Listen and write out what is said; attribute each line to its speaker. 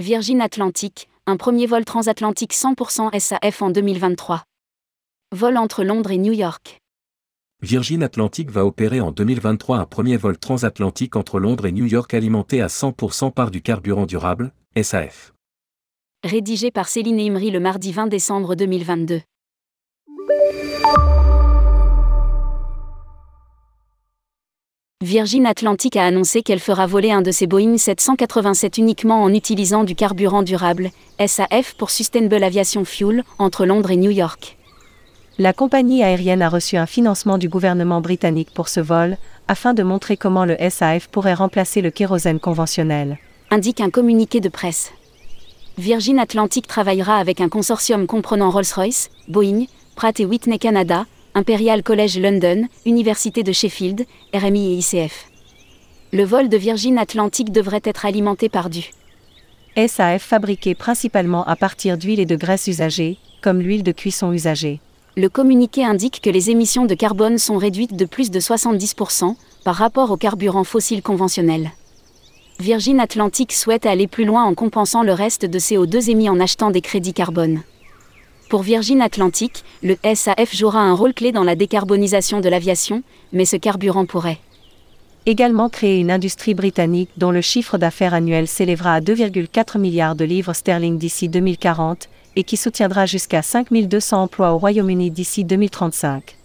Speaker 1: Virgin Atlantic, un premier vol transatlantique 100% SAF en 2023. Vol entre Londres et New York.
Speaker 2: Virgin Atlantic va opérer en 2023 un premier vol transatlantique entre Londres et New York alimenté à 100% par du carburant durable, SAF.
Speaker 1: Rédigé par Céline Imri le mardi 20 décembre 2022. Virgin Atlantic a annoncé qu'elle fera voler un de ses Boeing 787 uniquement en utilisant du carburant durable, SAF pour Sustainable Aviation Fuel, entre Londres et New York.
Speaker 3: La compagnie aérienne a reçu un financement du gouvernement britannique pour ce vol, afin de montrer comment le SAF pourrait remplacer le kérosène conventionnel.
Speaker 1: Indique un communiqué de presse. Virgin Atlantic travaillera avec un consortium comprenant Rolls-Royce, Boeing, Pratt et Whitney Canada, Imperial College London, Université de Sheffield, RMI et ICF. Le vol de Virgin Atlantic devrait être alimenté par du
Speaker 3: SAF fabriqué principalement à partir d'huile et de graisse usagées, comme l'huile de cuisson usagée.
Speaker 1: Le communiqué indique que les émissions de carbone sont réduites de plus de 70% par rapport au carburant fossile conventionnel. Virgin Atlantic souhaite aller plus loin en compensant le reste de CO2 émis en achetant des crédits carbone. Pour Virgin Atlantic, le SAF jouera un rôle clé dans la décarbonisation de l'aviation, mais ce carburant pourrait
Speaker 3: également créer une industrie britannique dont le chiffre d'affaires annuel s'élèvera à 2,4 milliards de livres sterling d'ici 2040 et qui soutiendra jusqu'à 5200 emplois au Royaume-Uni d'ici 2035.